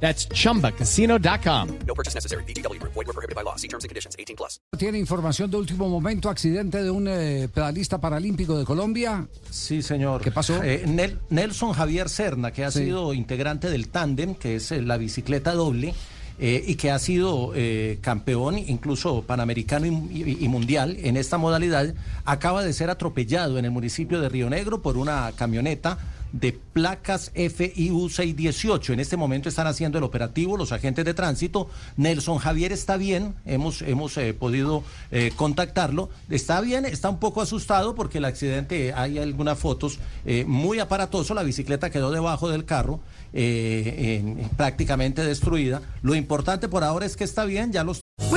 That's chumbacasino.com. No purchase necessary. BGW. Void were prohibited by law. See terms and conditions. 18 plus. Tiene información de último momento, accidente de un eh, pedalista paralímpico de Colombia. Sí, señor. ¿Qué pasó? Eh, Nel- Nelson Javier Serna, que ha Sí. sido integrante del tándem, que es eh, la bicicleta doble, eh, y que ha sido eh, campeón, incluso panamericano y, y- y mundial en esta modalidad, acaba de ser atropellado en el municipio de Río Negro por una camioneta de placas FIU 618. En este momento están haciendo el operativo los agentes de tránsito. Nelson Javier está bien, hemos, hemos eh, podido eh, contactarlo. Está bien, está un poco asustado porque el accidente, hay algunas fotos eh, muy aparatoso, la bicicleta quedó debajo del carro, eh, en- prácticamente destruida. Lo importante por ahora es que está bien, ya los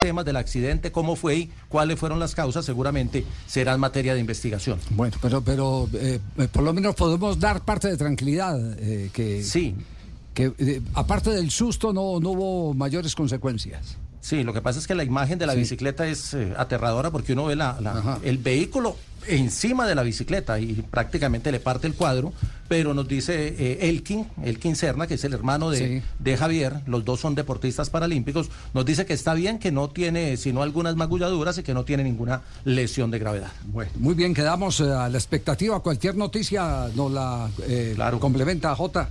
Temas del accidente, cómo fue y cuáles fueron las causas, seguramente serán materia de investigación. Bueno, pero, pero eh, por lo menos podemos dar parte de tranquilidad. eh, que, Sí, que eh, aparte del susto no, no hubo mayores consecuencias. Sí, lo que pasa es que la imagen de la bicicleta es eh, aterradora porque uno ve la, el vehículo encima de la bicicleta y prácticamente le parte el cuadro, pero nos dice eh, Elkin, Elkin Serna, que es el hermano de, Sí. de Javier, los dos son deportistas paralímpicos, nos dice que está bien, que no tiene sino algunas magulladuras y que no tiene ninguna lesión de gravedad. Bueno, muy bien, quedamos eh, a la expectativa. Cualquier noticia nos la eh, Claro. complementa Jota.